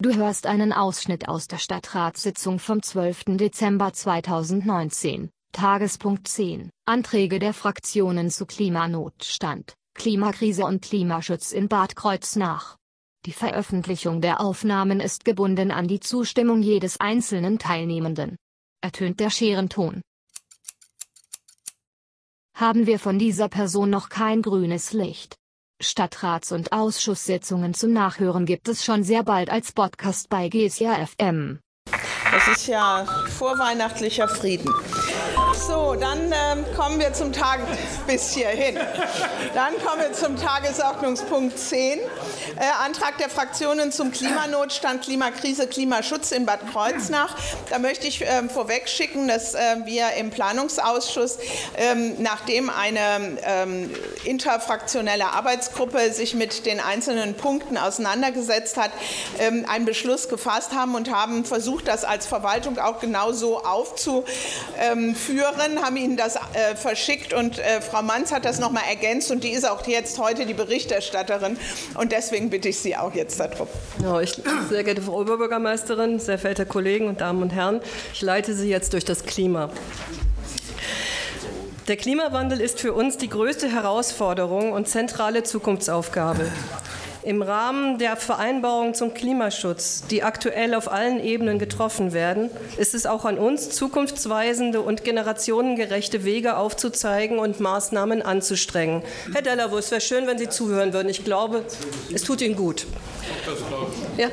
Du hörst einen Ausschnitt aus der Stadtratssitzung vom 12. Dezember 2019, Tagespunkt 10, Anträge der Fraktionen zu Klimanotstand, Klimakrise und Klimaschutz in Bad Kreuznach. Die Veröffentlichung der Aufnahmen ist gebunden an die Zustimmung jedes einzelnen Teilnehmenden. Ertönt der Scherenton. Haben wir von dieser Person noch kein grünes Licht, Stadtrats- und Ausschusssitzungen zum Nachhören gibt es schon sehr bald als Podcast bei GSIA FM. Das ist ja vorweihnachtlicher Frieden. So, dann ähm, kommen wir zum Tag bis hierhin. Dann kommen wir zum Tagesordnungspunkt 10. Äh, Antrag der Fraktionen zum Klimanotstand, Klimakrise, Klimaschutz in Bad Kreuznach. Da möchte ich ähm, vorweg schicken, dass äh, wir im Planungsausschuss, ähm, nachdem eine ähm, interfraktionelle Arbeitsgruppe sich mit den einzelnen Punkten auseinandergesetzt hat, ähm, einen Beschluss gefasst haben und haben versucht, das als Verwaltung auch genauso aufzuführen Hörerin, haben Ihnen das äh, verschickt und äh, Frau Manz hat das nochmal ergänzt und die ist auch jetzt heute die Berichterstatterin und deswegen bitte ich Sie auch jetzt darum. Ja, ich, sehr geehrte Frau Oberbürgermeisterin, sehr verehrte Kollegen und Damen und Herren, ich leite Sie jetzt durch das Klima. Der Klimawandel ist für uns die größte Herausforderung und zentrale Zukunftsaufgabe. Im Rahmen der Vereinbarung zum Klimaschutz, die aktuell auf allen Ebenen getroffen werden, ist es auch an uns, zukunftsweisende und generationengerechte Wege aufzuzeigen und Maßnahmen anzustrengen. Herr Dellavus, es wäre schön, wenn Sie zuhören würden. Ich glaube, es tut Ihnen gut. Ja.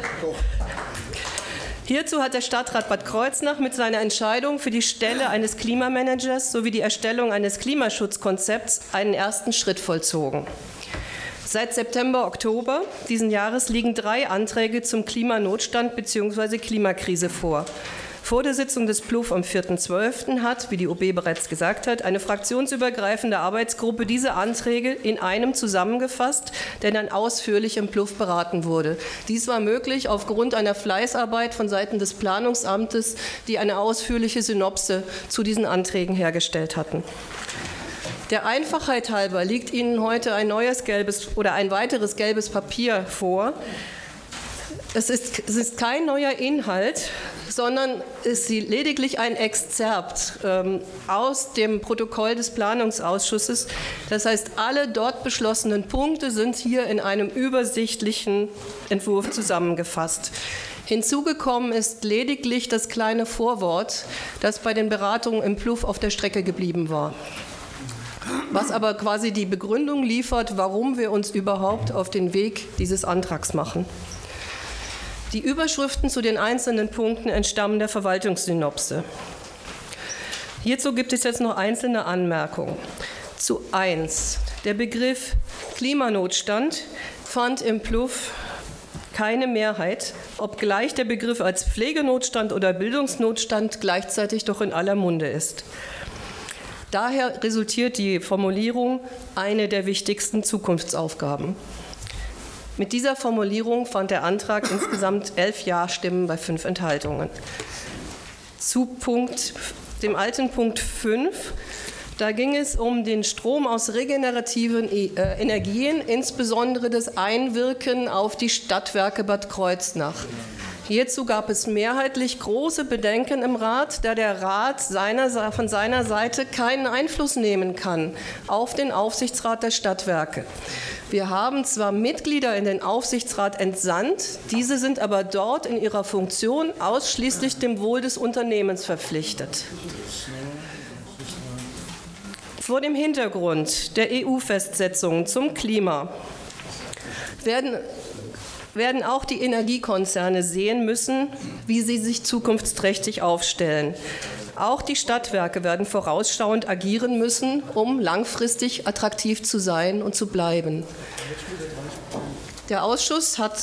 Hierzu hat der Stadtrat Bad Kreuznach mit seiner Entscheidung für die Stelle eines Klimamanagers sowie die Erstellung eines Klimaschutzkonzepts einen ersten Schritt vollzogen. Seit September, Oktober diesen Jahres liegen drei Anträge zum Klimanotstand bzw. Klimakrise vor. Vor der Sitzung des PLUF am 4.12. hat, wie die OB bereits gesagt hat, eine fraktionsübergreifende Arbeitsgruppe diese Anträge in einem zusammengefasst, der dann ausführlich im PLUF beraten wurde. Dies war möglich aufgrund einer Fleißarbeit von Seiten des Planungsamtes, die eine ausführliche Synopse zu diesen Anträgen hergestellt hatten. Der Einfachheit halber liegt Ihnen heute ein neues gelbes oder ein weiteres gelbes Papier vor. Es ist, es ist kein neuer Inhalt, sondern ist lediglich ein Exzerpt ähm, aus dem Protokoll des Planungsausschusses. Das heißt, alle dort beschlossenen Punkte sind hier in einem übersichtlichen Entwurf zusammengefasst. Hinzugekommen ist lediglich das kleine Vorwort, das bei den Beratungen im Pluff auf der Strecke geblieben war was aber quasi die Begründung liefert, warum wir uns überhaupt auf den Weg dieses Antrags machen. Die Überschriften zu den einzelnen Punkten entstammen der Verwaltungssynopse. Hierzu gibt es jetzt noch einzelne Anmerkungen. Zu 1. Der Begriff Klimanotstand fand im Pluff keine Mehrheit, obgleich der Begriff als Pflegenotstand oder Bildungsnotstand gleichzeitig doch in aller Munde ist. Daher resultiert die Formulierung eine der wichtigsten Zukunftsaufgaben. Mit dieser Formulierung fand der Antrag insgesamt elf Ja-Stimmen bei fünf Enthaltungen. Zu Punkt, dem alten Punkt 5 da ging es um den Strom aus regenerativen e, äh, Energien, insbesondere das Einwirken auf die Stadtwerke Bad Kreuznach. Hierzu gab es mehrheitlich große Bedenken im Rat, da der Rat seiner, von seiner Seite keinen Einfluss nehmen kann auf den Aufsichtsrat der Stadtwerke. Wir haben zwar Mitglieder in den Aufsichtsrat entsandt, diese sind aber dort in ihrer Funktion ausschließlich dem Wohl des Unternehmens verpflichtet. Vor dem Hintergrund der EU-Festsetzungen zum Klima werden werden auch die Energiekonzerne sehen müssen, wie sie sich zukunftsträchtig aufstellen. Auch die Stadtwerke werden vorausschauend agieren müssen, um langfristig attraktiv zu sein und zu bleiben. Der Ausschuss hat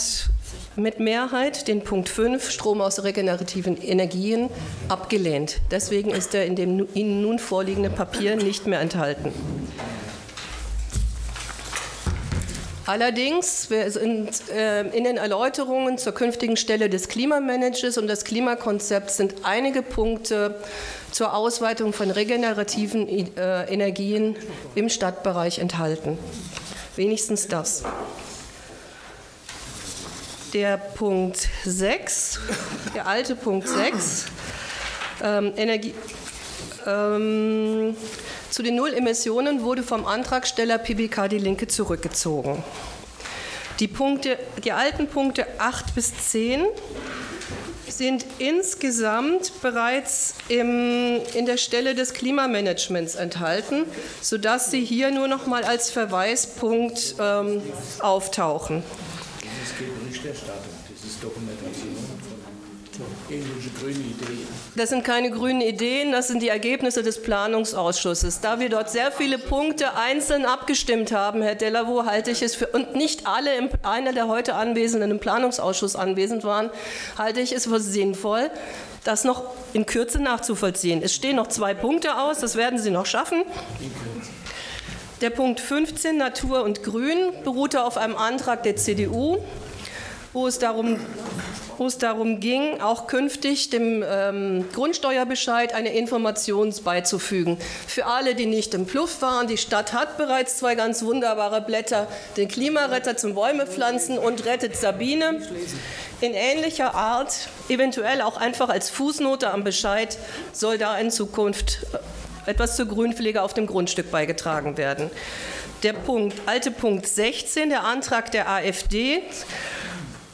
mit Mehrheit den Punkt 5 Strom aus regenerativen Energien abgelehnt. Deswegen ist er in dem Ihnen nun vorliegenden Papier nicht mehr enthalten. Allerdings wir sind äh, in den Erläuterungen zur künftigen Stelle des Klimamanagers und des Klimakonzepts sind einige Punkte zur Ausweitung von regenerativen äh, Energien im Stadtbereich enthalten. Wenigstens das. der Punkt 6, der alte Punkt 6, ähm, Energie, ähm, zu den Nullemissionen wurde vom Antragsteller PBK Die Linke zurückgezogen. Die, Punkte, die alten Punkte 8 bis 10 sind insgesamt bereits im, in der Stelle des Klimamanagements enthalten, sodass sie hier nur noch mal als Verweispunkt ähm, auftauchen. Das geht Berichterstattung, das ist Dokumentation von grünen Ideen. Das sind keine grünen Ideen, das sind die Ergebnisse des Planungsausschusses. Da wir dort sehr viele Punkte einzeln abgestimmt haben, Herr Delavo, halte ich es für, und nicht alle, im, einer der heute Anwesenden im Planungsausschuss anwesend waren, halte ich es für sinnvoll, das noch in Kürze nachzuvollziehen. Es stehen noch zwei Punkte aus, das werden Sie noch schaffen. Der Punkt 15, Natur und Grün, beruhte auf einem Antrag der CDU, wo es darum wo es darum ging, auch künftig dem ähm, Grundsteuerbescheid eine Information beizufügen. Für alle, die nicht im Pluff waren, die Stadt hat bereits zwei ganz wunderbare Blätter, den Klimaretter zum Bäumepflanzen und Rettet Sabine. In ähnlicher Art, eventuell auch einfach als Fußnote am Bescheid, soll da in Zukunft äh, etwas zur Grünpflege auf dem Grundstück beigetragen werden. Der Punkt, alte Punkt 16, der Antrag der AfD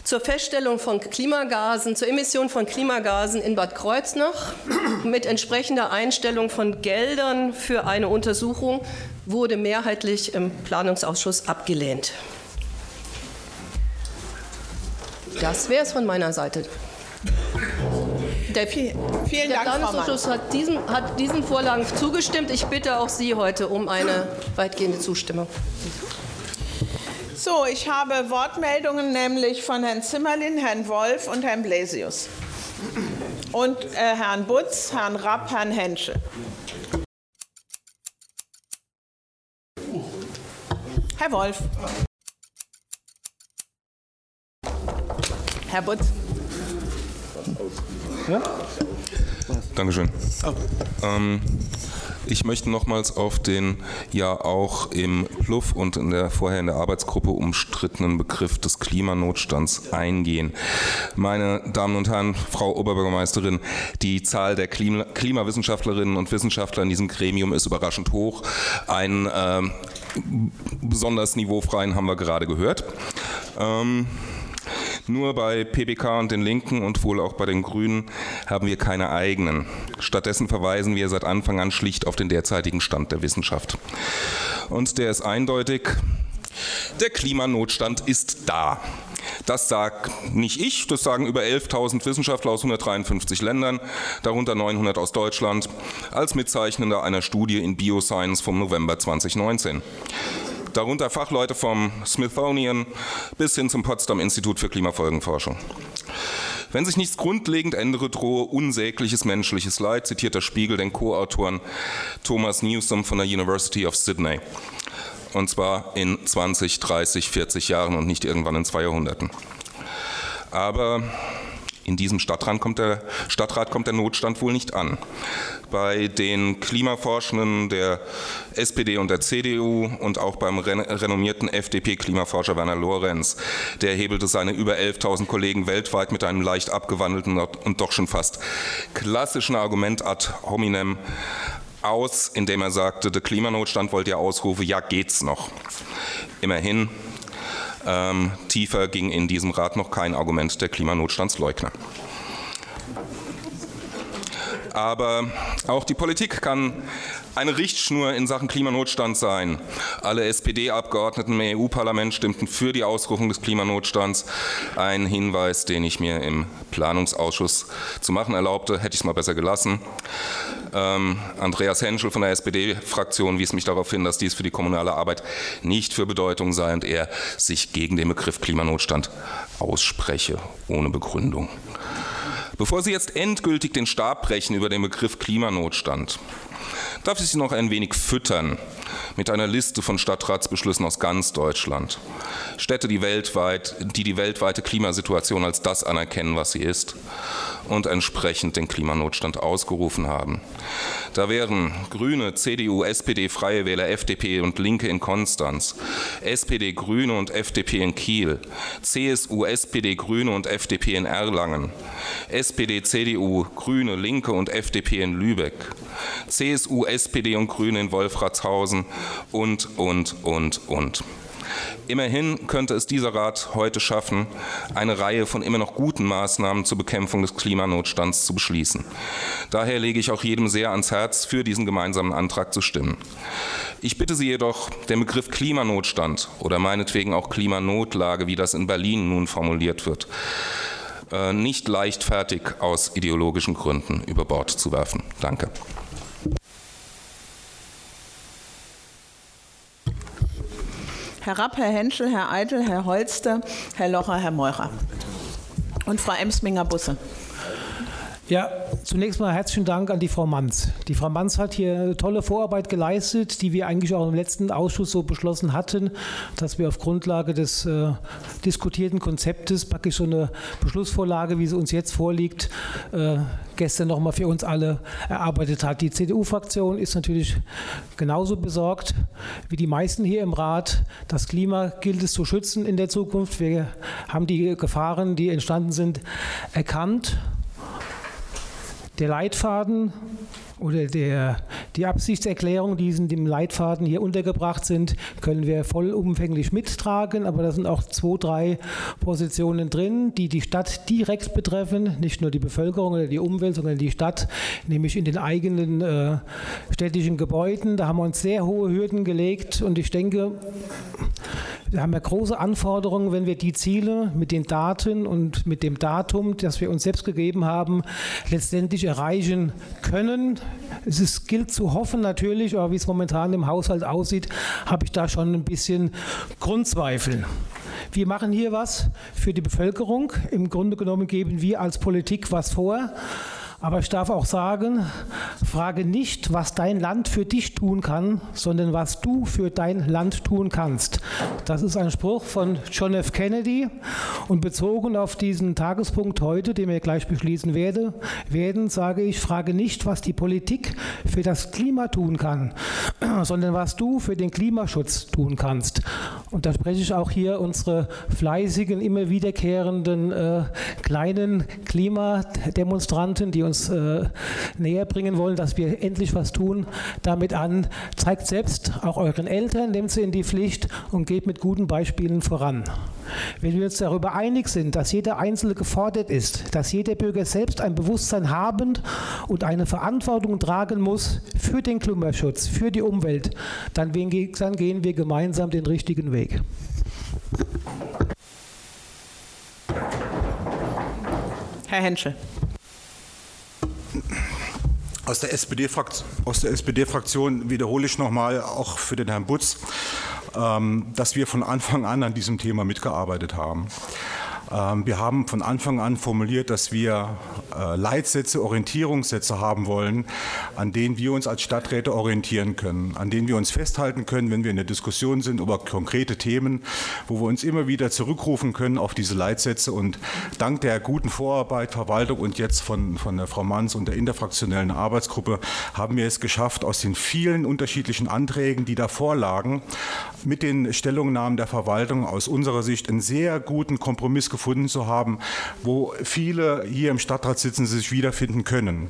zur Feststellung von Klimagasen, zur Emission von Klimagasen in Bad Kreuznach mit entsprechender Einstellung von Geldern für eine Untersuchung wurde mehrheitlich im Planungsausschuss abgelehnt. Das wäre es von meiner Seite. Der, vielen der Dank, Planungsausschuss hat diesen, hat diesen Vorlagen zugestimmt. Ich bitte auch Sie heute um eine weitgehende Zustimmung. So, ich habe Wortmeldungen nämlich von Herrn Zimmerlin, Herrn Wolf und Herrn Blesius. Und äh, Herrn Butz, Herrn Rapp, Herrn Henschel. Herr Wolf. Herr Butz. Ja? Dankeschön. Oh. Ähm, ich möchte nochmals auf den ja auch im Pluff und in der, vorher in der Arbeitsgruppe umstrittenen Begriff des Klimanotstands eingehen. Meine Damen und Herren, Frau Oberbürgermeisterin, die Zahl der Klima Klimawissenschaftlerinnen und Wissenschaftler in diesem Gremium ist überraschend hoch. Ein äh, besonders niveaufreien haben wir gerade gehört. Ähm, nur bei PBK und den Linken und wohl auch bei den Grünen haben wir keine eigenen. Stattdessen verweisen wir seit Anfang an schlicht auf den derzeitigen Stand der Wissenschaft. Und der ist eindeutig. Der Klimanotstand ist da. Das sagt nicht ich, das sagen über 11.000 Wissenschaftler aus 153 Ländern, darunter 900 aus Deutschland, als Mitzeichnender einer Studie in Bioscience vom November 2019 darunter Fachleute vom Smithsonian bis hin zum Potsdam Institut für Klimafolgenforschung. Wenn sich nichts grundlegend ändere, drohe unsägliches menschliches Leid, zitiert der Spiegel den Co-Autoren Thomas Newsom von der University of Sydney. Und zwar in 20, 30, 40 Jahren und nicht irgendwann in zwei Jahrhunderten. Aber in diesem Stadtrat kommt, der, Stadtrat kommt der Notstand wohl nicht an. Bei den Klimaforschenden der SPD und der CDU und auch beim renommierten FDP-Klimaforscher Werner Lorenz, der hebelte seine über 11.000 Kollegen weltweit mit einem leicht abgewandelten und doch schon fast klassischen Argument ad hominem aus, indem er sagte, der Klimanotstand wollte ja ausrufe, ja geht's noch. Immerhin ähm, tiefer ging in diesem Rat noch kein Argument der Klimanotstandsleugner. Aber auch die Politik kann eine Richtschnur in Sachen Klimanotstand sein. Alle SPD-Abgeordneten im EU-Parlament stimmten für die Ausrufung des Klimanotstands. Ein Hinweis, den ich mir im Planungsausschuss zu machen erlaubte, hätte ich es mal besser gelassen. Ähm, Andreas Henschel von der SPD-Fraktion wies mich darauf hin, dass dies für die kommunale Arbeit nicht für Bedeutung sei und er sich gegen den Begriff Klimanotstand ausspreche, ohne Begründung. Bevor Sie jetzt endgültig den Stab brechen über den Begriff Klimanotstand, darf ich Sie noch ein wenig füttern mit einer Liste von Stadtratsbeschlüssen aus ganz Deutschland. Städte, die, weltweit, die die weltweite Klimasituation als das anerkennen, was sie ist und entsprechend den Klimanotstand ausgerufen haben. Da wären Grüne, CDU, SPD, Freie Wähler, FDP und Linke in Konstanz, SPD, Grüne und FDP in Kiel, CSU, SPD, Grüne und FDP in Erlangen, SPD, CDU, Grüne, Linke und FDP in Lübeck, CSU, SPD und Grüne in Wolfratshausen und, und, und, und. Immerhin könnte es dieser Rat heute schaffen, eine Reihe von immer noch guten Maßnahmen zur Bekämpfung des Klimanotstands zu beschließen. Daher lege ich auch jedem sehr ans Herz, für diesen gemeinsamen Antrag zu stimmen. Ich bitte Sie jedoch, den Begriff Klimanotstand oder meinetwegen auch Klimanotlage, wie das in Berlin nun formuliert wird, äh, nicht leichtfertig aus ideologischen Gründen über Bord zu werfen. Danke. Herr Rapp, Herr Henschel, Herr Eitel, Herr Holster, Herr Locher, Herr Meurer. Und Frau Emsminger-Busse. Ja, zunächst mal herzlichen Dank an die Frau Manz. Die Frau Manz hat hier eine tolle Vorarbeit geleistet, die wir eigentlich auch im letzten Ausschuss so beschlossen hatten, dass wir auf Grundlage des äh, diskutierten Konzeptes praktisch so eine Beschlussvorlage, wie sie uns jetzt vorliegt, äh, gestern nochmal für uns alle erarbeitet hat. Die CDU-Fraktion ist natürlich genauso besorgt wie die meisten hier im Rat. Das Klima gilt es zu schützen in der Zukunft. Wir haben die Gefahren, die entstanden sind, erkannt der Leitfaden oder der, die Absichtserklärung, die in dem Leitfaden hier untergebracht sind, können wir vollumfänglich mittragen. Aber da sind auch zwei, drei Positionen drin, die die Stadt direkt betreffen, nicht nur die Bevölkerung oder die Umwelt, sondern die Stadt, nämlich in den eigenen äh, städtischen Gebäuden. Da haben wir uns sehr hohe Hürden gelegt und ich denke, wir haben ja große Anforderungen, wenn wir die Ziele mit den Daten und mit dem Datum, das wir uns selbst gegeben haben, letztendlich erreichen können. Es ist, gilt zu hoffen natürlich, aber wie es momentan im Haushalt aussieht, habe ich da schon ein bisschen Grundzweifel. Wir machen hier was für die Bevölkerung. Im Grunde genommen geben wir als Politik was vor. Aber ich darf auch sagen, frage nicht, was dein Land für dich tun kann, sondern was du für dein Land tun kannst. Das ist ein Spruch von John F. Kennedy und bezogen auf diesen Tagespunkt heute, den wir gleich beschließen werde, werden, sage ich, frage nicht, was die Politik für das Klima tun kann, sondern was du für den Klimaschutz tun kannst. Und da spreche ich auch hier unsere fleißigen, immer wiederkehrenden äh, kleinen Klimademonstranten, die uns äh, näher bringen wollen, dass wir endlich was tun, damit an. Zeigt selbst auch euren Eltern, nehmt sie in die Pflicht und geht mit guten Beispielen voran. Wenn wir uns darüber einig sind, dass jeder Einzelne gefordert ist, dass jeder Bürger selbst ein Bewusstsein haben und eine Verantwortung tragen muss für den Klimaschutz, für die Umwelt, dann gehen wir gemeinsam den richtigen Weg. Herr Henschel. Aus der SPD-Fraktion SPD wiederhole ich nochmal, auch für den Herrn Butz, ähm, dass wir von Anfang an an diesem Thema mitgearbeitet haben. Ähm, wir haben von Anfang an formuliert, dass wir äh, Leitsätze, Orientierungssätze haben wollen, an denen wir uns als Stadträte orientieren können, an denen wir uns festhalten können, wenn wir in der Diskussion sind über konkrete Themen, wo wir uns immer wieder zurückrufen können auf diese Leitsätze. Und dank der guten Vorarbeit, Verwaltung und jetzt von, von der Frau Manns und der interfraktionellen Arbeitsgruppe haben wir es geschafft, aus den vielen unterschiedlichen Anträgen, die da vorlagen, mit den Stellungnahmen der Verwaltung aus unserer Sicht einen sehr guten Kompromiss gefunden zu haben, wo viele hier im Stadtrat sitzen, sich wiederfinden können.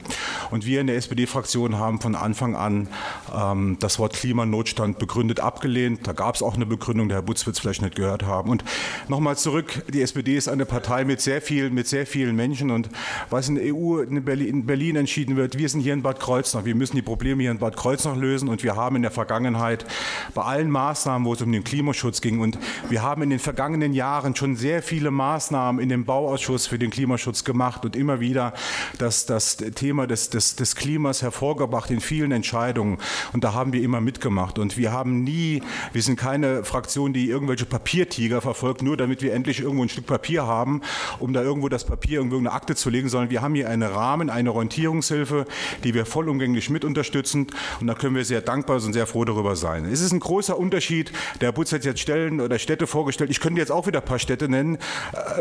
Und wir in der SPD-Fraktion haben von Anfang an ähm, das Wort Klimanotstand begründet abgelehnt. Da gab es auch eine Begründung, der Herr Butz wird es vielleicht nicht gehört haben. Und nochmal zurück, die SPD ist eine Partei mit sehr, viel, mit sehr vielen Menschen und was in der EU in Berlin, in Berlin entschieden wird, wir sind hier in Bad Kreuznach, wir müssen die Probleme hier in Bad Kreuznach lösen und wir haben in der Vergangenheit bei allen Maßnahmen, wo es um den Klimaschutz ging und wir haben in den vergangenen Jahren schon sehr viele Maßnahmen Maßnahmen in dem Bauausschuss für den Klimaschutz gemacht und immer wieder das, das Thema des, des, des Klimas hervorgebracht in vielen Entscheidungen. Und da haben wir immer mitgemacht. Und wir haben nie, wir sind keine Fraktion, die irgendwelche Papiertiger verfolgt, nur damit wir endlich irgendwo ein Stück Papier haben, um da irgendwo das Papier irgendwo in eine Akte zu legen, sondern wir haben hier einen Rahmen, eine Orientierungshilfe, die wir vollumgänglich mit unterstützen. Und da können wir sehr dankbar und sehr froh darüber sein. Es ist ein großer Unterschied. Der Butz hat jetzt Stellen oder Städte vorgestellt. Ich könnte jetzt auch wieder ein paar Städte nennen.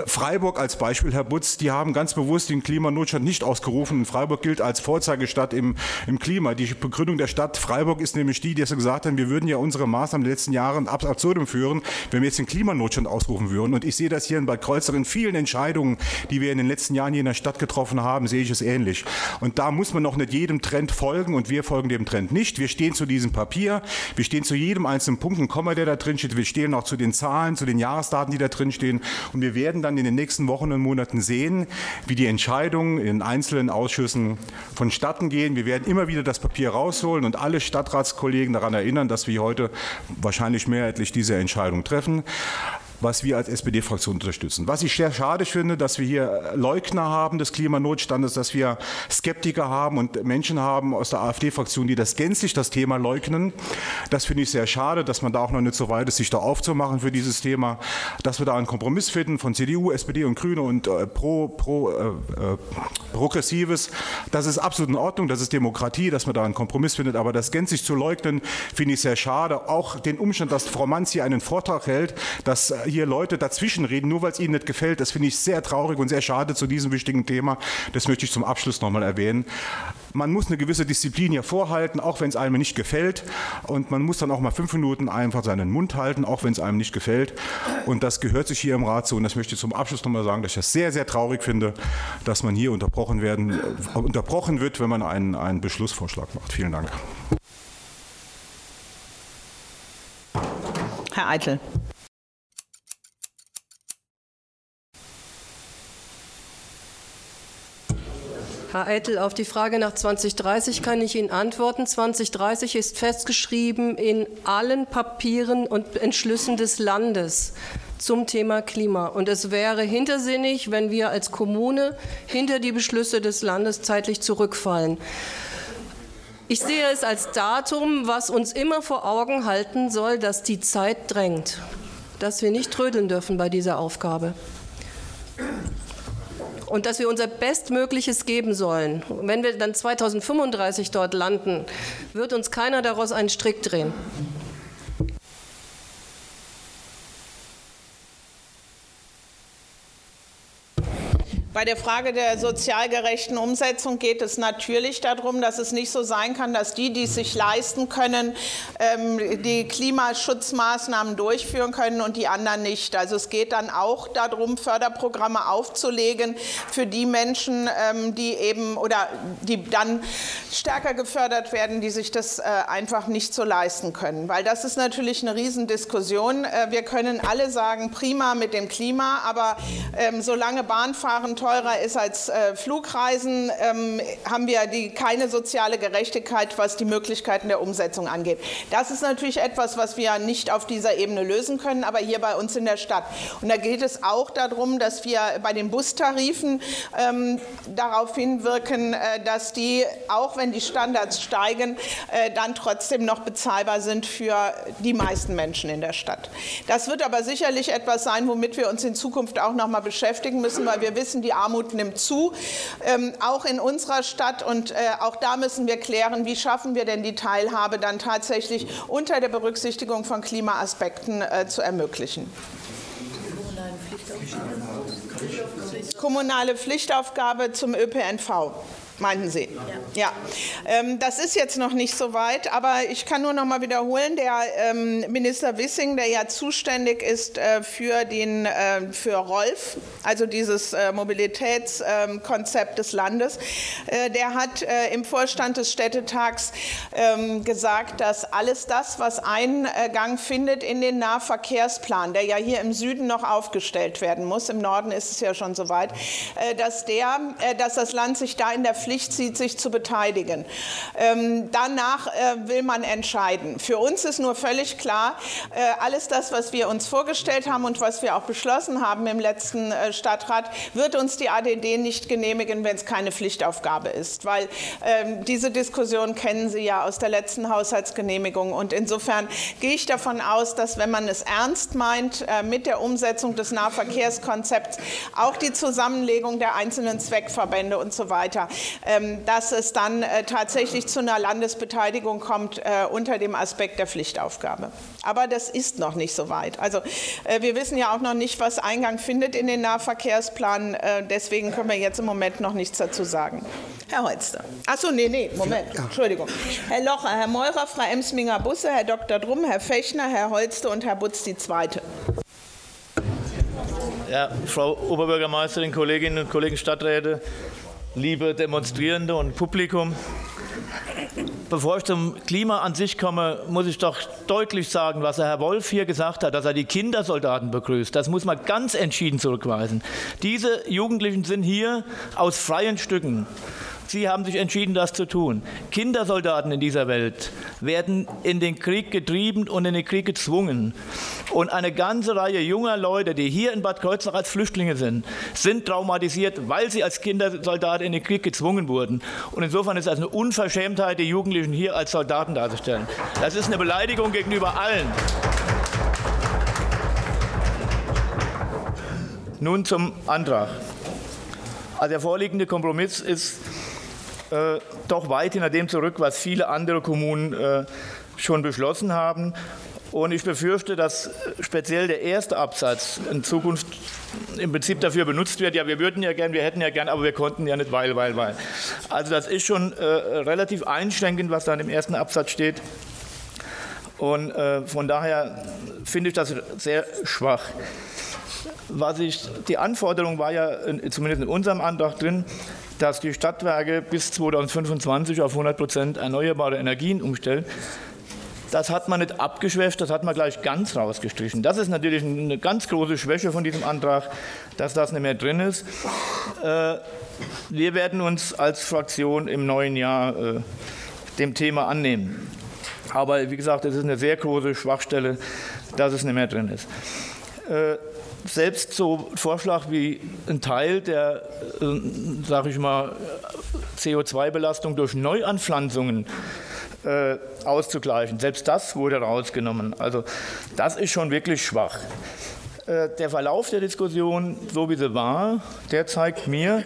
Freiburg als Beispiel, Herr Butz, die haben ganz bewusst den Klimanotstand nicht ausgerufen. Freiburg gilt als Vorzeigestadt im, im Klima. Die Begründung der Stadt Freiburg ist nämlich die, die gesagt haben, wir würden ja unsere Maßnahmen in den letzten Jahren ab absurdum führen, wenn wir jetzt den Klimanotstand ausrufen würden. Und ich sehe das hier in Bad Kreuzer in vielen Entscheidungen, die wir in den letzten Jahren hier in der Stadt getroffen haben, sehe ich es ähnlich. Und da muss man noch nicht jedem Trend folgen und wir folgen dem Trend nicht. Wir stehen zu diesem Papier, wir stehen zu jedem einzelnen Punkt und Komma, der da drin steht. Wir stehen auch zu den Zahlen, zu den Jahresdaten, die da drin stehen. Und wir werden dann in den nächsten Wochen und Monaten sehen, wie die Entscheidungen in einzelnen Ausschüssen vonstatten gehen. Wir werden immer wieder das Papier rausholen und alle Stadtratskollegen daran erinnern, dass wir heute wahrscheinlich mehrheitlich diese Entscheidung treffen was wir als SPD-Fraktion unterstützen. Was ich sehr schade finde, dass wir hier Leugner haben des Klimanotstandes, dass wir Skeptiker haben und Menschen haben aus der AfD-Fraktion, die das gänzlich das Thema leugnen. Das finde ich sehr schade, dass man da auch noch nicht so weit ist, sich da aufzumachen für dieses Thema, dass wir da einen Kompromiss finden von CDU, SPD und Grüne und äh, pro, pro äh, äh, Progressives. Das ist absolut in Ordnung, das ist Demokratie, dass man da einen Kompromiss findet, aber das gänzlich zu leugnen, finde ich sehr schade. Auch den Umstand, dass Frau Manz hier einen Vortrag hält, dass hier Leute dazwischen reden, nur weil es ihnen nicht gefällt. Das finde ich sehr traurig und sehr schade zu diesem wichtigen Thema. Das möchte ich zum Abschluss nochmal erwähnen. Man muss eine gewisse Disziplin hier vorhalten, auch wenn es einem nicht gefällt. Und man muss dann auch mal fünf Minuten einfach seinen Mund halten, auch wenn es einem nicht gefällt. Und das gehört sich hier im Rat so. Und das möchte ich zum Abschluss nochmal sagen, dass ich das sehr, sehr traurig finde, dass man hier unterbrochen, werden, äh, unterbrochen wird, wenn man einen, einen Beschlussvorschlag macht. Vielen Dank. Herr Eitel. Herr Eitel, auf die Frage nach 2030 kann ich Ihnen antworten. 2030 ist festgeschrieben in allen Papieren und Entschlüssen des Landes zum Thema Klima. Und es wäre hintersinnig, wenn wir als Kommune hinter die Beschlüsse des Landes zeitlich zurückfallen. Ich sehe es als Datum, was uns immer vor Augen halten soll, dass die Zeit drängt, dass wir nicht trödeln dürfen bei dieser Aufgabe und dass wir unser Bestmögliches geben sollen. wenn wir dann 2035 dort landen, wird uns keiner daraus einen Strick drehen. Bei der Frage der sozial gerechten Umsetzung geht es natürlich darum, dass es nicht so sein kann, dass die, die es sich leisten können, ähm, die Klimaschutzmaßnahmen durchführen können und die anderen nicht. Also es geht dann auch darum, Förderprogramme aufzulegen für die Menschen, ähm, die eben oder die dann stärker gefördert werden, die sich das äh, einfach nicht so leisten können. Weil das ist natürlich eine Riesendiskussion. Äh, wir können alle sagen, prima mit dem Klima, aber ähm, solange Bahnfahren teurer ist als äh, Flugreisen, ähm, haben wir die, keine soziale Gerechtigkeit, was die Möglichkeiten der Umsetzung angeht. Das ist natürlich etwas, was wir nicht auf dieser Ebene lösen können, aber hier bei uns in der Stadt. Und da geht es auch darum, dass wir bei den Bustarifen ähm, darauf hinwirken, äh, dass die, auch wenn die Standards steigen, äh, dann trotzdem noch bezahlbar sind für die meisten Menschen in der Stadt. Das wird aber sicherlich etwas sein, womit wir uns in Zukunft auch noch mal beschäftigen müssen, weil wir wissen, die Armut nimmt zu, ähm, auch in unserer Stadt. Und äh, auch da müssen wir klären, wie schaffen wir denn die Teilhabe dann tatsächlich unter der Berücksichtigung von Klimaaspekten äh, zu ermöglichen. Kommunale Pflichtaufgabe zum ÖPNV. Meinten Sie? Ja. ja. Ähm, das ist jetzt noch nicht so weit, aber ich kann nur noch mal wiederholen, der ähm, Minister Wissing, der ja zuständig ist äh, für, den, äh, für Rolf, also dieses äh, Mobilitätskonzept ähm, des Landes, äh, der hat äh, im Vorstand des Städtetags ähm, gesagt, dass alles das, was Eingang findet in den Nahverkehrsplan, der ja hier im Süden noch aufgestellt werden muss, im Norden ist es ja schon so weit, äh, dass, der, dass das Land sich da in der Pflicht sieht, sich zu beteiligen. Ähm, danach äh, will man entscheiden. Für uns ist nur völlig klar, äh, alles das, was wir uns vorgestellt haben und was wir auch beschlossen haben im letzten äh, Stadtrat, wird uns die ADD nicht genehmigen, wenn es keine Pflichtaufgabe ist. Weil ähm, diese Diskussion kennen Sie ja aus der letzten Haushaltsgenehmigung. Und insofern gehe ich davon aus, dass wenn man es ernst meint äh, mit der Umsetzung des Nahverkehrskonzepts, auch die Zusammenlegung der einzelnen Zweckverbände und so weiter, dass es dann äh, tatsächlich zu einer Landesbeteiligung kommt äh, unter dem Aspekt der Pflichtaufgabe. Aber das ist noch nicht so weit. Also wir wissen ja auch noch nicht, was Eingang findet in den Nahverkehrsplan. Deswegen können wir jetzt im Moment noch nichts dazu sagen. Herr Holster. Achso, nee, nee, Moment, Entschuldigung. Herr Locher, Herr Meurer, Frau Emsminger Busse, Herr Dr. Drum, Herr Fechner, Herr Holste und Herr Butz die Zweite. Ja, Frau Oberbürgermeisterin, Kolleginnen und Kollegen Stadträte, liebe Demonstrierende und Publikum. Bevor ich zum Klima an sich komme, muss ich doch deutlich sagen, was Herr Wolf hier gesagt hat, dass er die Kindersoldaten begrüßt. Das muss man ganz entschieden zurückweisen. Diese Jugendlichen sind hier aus freien Stücken. Sie haben sich entschieden, das zu tun. Kindersoldaten in dieser Welt werden in den Krieg getrieben und in den Krieg gezwungen. Und eine ganze Reihe junger Leute, die hier in Bad Kreuznach als Flüchtlinge sind, sind traumatisiert, weil sie als Kindersoldaten in den Krieg gezwungen wurden. Und insofern ist das eine Unverschämtheit, die Jugendlichen hier als Soldaten darzustellen. Das ist eine Beleidigung gegenüber allen. Nun zum Antrag. Also der vorliegende Kompromiss ist äh, doch weit hinter dem zurück, was viele andere Kommunen äh, schon beschlossen haben. Und ich befürchte, dass speziell der erste Absatz in Zukunft im Prinzip dafür benutzt wird. Ja, wir würden ja gern, wir hätten ja gern, aber wir konnten ja nicht, weil, weil, weil. Also das ist schon äh, relativ einschränkend, was da im ersten Absatz steht. Und äh, von daher finde ich das sehr schwach. Was ich, die Anforderung war ja zumindest in unserem Antrag drin, dass die Stadtwerke bis 2025 auf 100 Prozent erneuerbare Energien umstellen. Das hat man nicht abgeschwächt, das hat man gleich ganz rausgestrichen. Das ist natürlich eine ganz große Schwäche von diesem Antrag, dass das nicht mehr drin ist. Äh, wir werden uns als Fraktion im neuen Jahr äh, dem Thema annehmen. Aber wie gesagt, es ist eine sehr große Schwachstelle, dass es nicht mehr drin ist. Selbst so Vorschlag wie ein Teil der, äh, sage ich mal, CO2-Belastung durch Neuanpflanzungen äh, auszugleichen. Selbst das wurde rausgenommen. Also das ist schon wirklich schwach. Äh, der Verlauf der Diskussion, so wie sie war, der zeigt mir,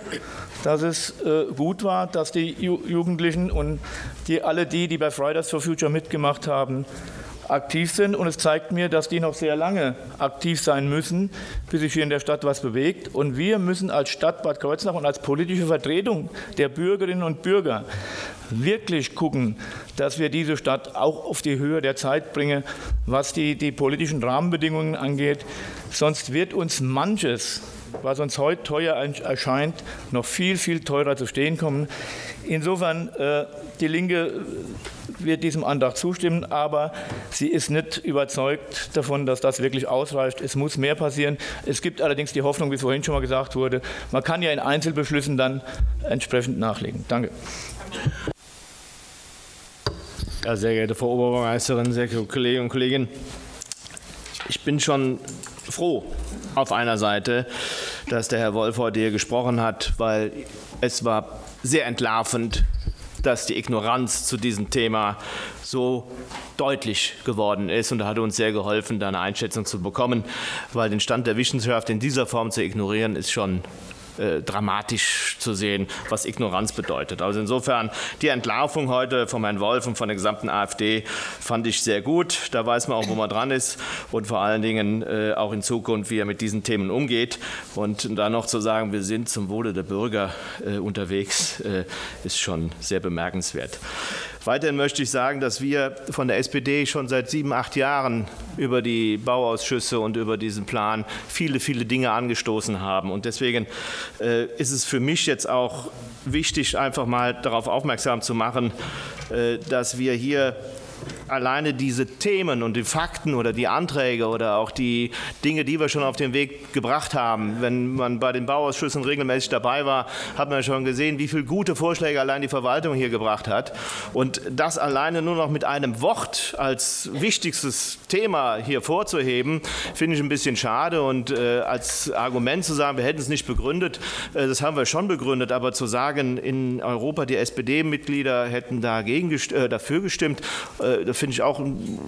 dass es äh, gut war, dass die Jugendlichen und die, alle die, die bei Fridays for Future mitgemacht haben, aktiv sind. Und es zeigt mir, dass die noch sehr lange aktiv sein müssen, bis sich hier in der Stadt was bewegt. Und wir müssen als Stadt Bad Kreuznach und als politische Vertretung der Bürgerinnen und Bürger wirklich gucken, dass wir diese Stadt auch auf die Höhe der Zeit bringen, was die, die politischen Rahmenbedingungen angeht. Sonst wird uns manches, was uns heute teuer erscheint, noch viel, viel teurer zu stehen kommen. Insofern, äh, die Linke wird diesem Antrag zustimmen, aber sie ist nicht überzeugt davon, dass das wirklich ausreicht. Es muss mehr passieren. Es gibt allerdings die Hoffnung, wie es vorhin schon mal gesagt wurde, man kann ja in Einzelbeschlüssen dann entsprechend nachlegen. Danke. Ja, sehr geehrte Frau Oberbürgermeisterin, sehr geehrte Kolleginnen und Kollegen, ich bin schon froh auf einer Seite, dass der Herr Wolf heute hier gesprochen hat, weil es war sehr entlarvend, dass die Ignoranz zu diesem Thema so deutlich geworden ist. Und hat uns sehr geholfen, da eine Einschätzung zu bekommen, weil den Stand der Wissenschaft in dieser Form zu ignorieren, ist schon äh, dramatisch zu sehen, was Ignoranz bedeutet. Also insofern die Entlarvung heute von Herrn Wolf und von der gesamten AfD fand ich sehr gut. Da weiß man auch, wo man dran ist und vor allen Dingen äh, auch in Zukunft, wie er mit diesen Themen umgeht. Und da noch zu sagen, wir sind zum Wohle der Bürger äh, unterwegs, äh, ist schon sehr bemerkenswert. Weiterhin möchte ich sagen, dass wir von der SPD schon seit sieben, acht Jahren über die Bauausschüsse und über diesen Plan viele, viele Dinge angestoßen haben. Und deswegen äh, ist es für mich jetzt auch wichtig, einfach mal darauf aufmerksam zu machen, äh, dass wir hier alleine diese Themen und die Fakten oder die Anträge oder auch die Dinge, die wir schon auf den Weg gebracht haben, wenn man bei den Bauausschüssen regelmäßig dabei war, hat man schon gesehen, wie viele gute Vorschläge allein die Verwaltung hier gebracht hat. Und das alleine nur noch mit einem Wort als wichtigstes Thema hier vorzuheben, finde ich ein bisschen schade. Und äh, als Argument zu sagen, wir hätten es nicht begründet, äh, das haben wir schon begründet, aber zu sagen, in Europa die SPD-Mitglieder hätten dagegen, äh, dafür gestimmt, äh, das finde ich auch ein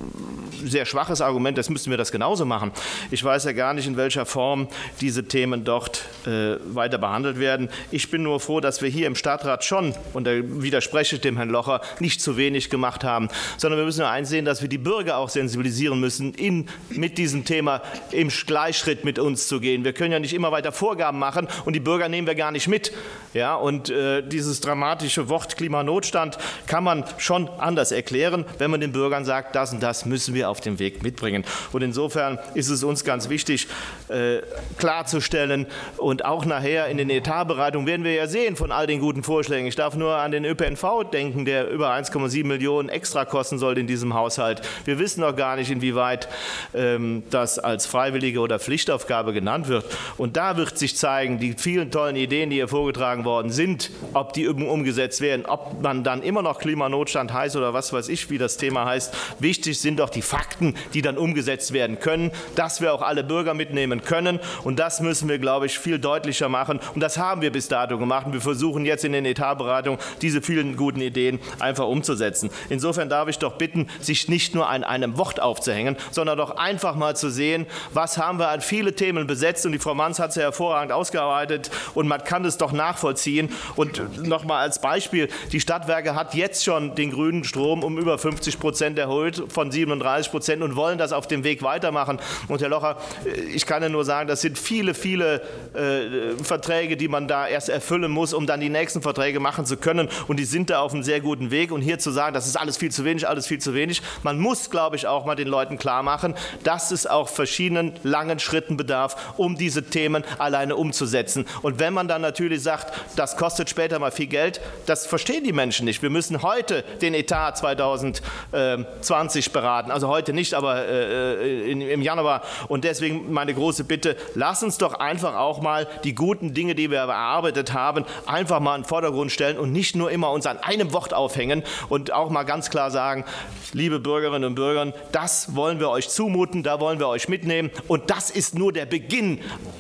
sehr schwaches Argument. Das müssten wir das genauso machen. Ich weiß ja gar nicht, in welcher Form diese Themen dort äh, weiter behandelt werden. Ich bin nur froh, dass wir hier im Stadtrat schon, und da widerspreche ich dem Herrn Locher, nicht zu wenig gemacht haben, sondern wir müssen nur einsehen, dass wir die Bürger auch sensibilisieren müssen, in, mit diesem Thema im Gleichschritt mit uns zu gehen. Wir können ja nicht immer weiter Vorgaben machen und die Bürger nehmen wir gar nicht mit. Ja, und äh, dieses dramatische Wort Klimanotstand kann man schon anders erklären, wenn man den Bürgern sagt, das und das müssen wir auf dem Weg mitbringen. Und insofern ist es uns ganz wichtig, äh, klarzustellen und auch nachher in den Etatberatungen werden wir ja sehen von all den guten Vorschlägen. Ich darf nur an den ÖPNV denken, der über 1,7 Millionen extra kosten soll in diesem Haushalt. Wir wissen noch gar nicht, inwieweit ähm, das als freiwillige oder Pflichtaufgabe genannt wird. Und da wird sich zeigen, die vielen tollen Ideen, die hier vorgetragen worden sind, ob die umgesetzt werden, ob man dann immer noch Klimanotstand heißt oder was weiß ich, wie das Thema heißt. Wichtig sind doch die Fakten, die dann umgesetzt werden können, dass wir auch alle Bürger mitnehmen können. Und das müssen wir, glaube ich, viel deutlicher machen. Und das haben wir bis dato gemacht. Und wir versuchen jetzt in den Etatberatungen diese vielen guten Ideen einfach umzusetzen. Insofern darf ich doch bitten, sich nicht nur an einem Wort aufzuhängen, sondern doch einfach mal zu sehen, was haben wir an viele Themen besetzt. Und die Frau Manns hat es ja hervorragend ausgearbeitet. Und man kann es doch nachvollziehen. Und noch mal als Beispiel, die Stadtwerke hat jetzt schon den grünen Strom um über 50 Prozent erhöht von 37 Prozent und wollen das auf dem Weg weitermachen. Und Herr Locher, ich kann ja nur sagen, das sind viele, viele äh, Verträge, die man da erst erfüllen muss, um dann die nächsten Verträge machen zu können. Und die sind da auf einem sehr guten Weg. Und hier zu sagen, das ist alles viel zu wenig, alles viel zu wenig. Man muss, glaube ich, auch mal den Leuten klar machen, dass es auch verschiedenen langen Schritten bedarf, um diese Themen alleine umzusetzen. Und wenn man dann natürlich sagt, das kostet später mal viel Geld, das verstehen die Menschen nicht. Wir müssen heute den Etat 2020 beraten. Also heute nicht, aber äh, im Januar. Und deswegen meine große Bitte, lass uns doch einfach auch mal die guten Dinge, die wir erarbeitet haben, einfach mal in den Vordergrund stellen und nicht nur immer uns an einem Wort aufhängen und auch mal ganz klar sagen, liebe Bürgerinnen und Bürger, das wollen wir euch zumuten, da wollen wir euch mitnehmen. Und das ist nur der Beginn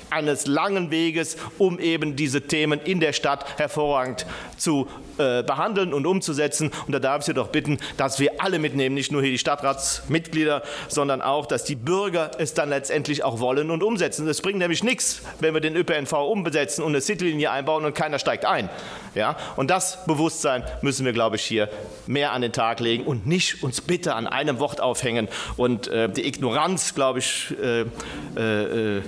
eines langen Weges, um eben diese Themen in der Stadt hervorragend zu äh, behandeln und umzusetzen. Und da darf ich Sie doch bitten, dass wir alle mitnehmen, nicht nur hier die Stadtratsmitglieder, sondern auch, dass die Bürger es dann letztendlich auch wollen und umsetzen. Es bringt nämlich nichts, wenn wir den ÖPNV umbesetzen und eine Citylinie einbauen und keiner steigt ein. Ja? Und das Bewusstsein müssen wir, glaube ich, hier mehr an den Tag legen und nicht uns bitte an einem Wort aufhängen. Und äh, die Ignoranz, glaube ich, äh, äh,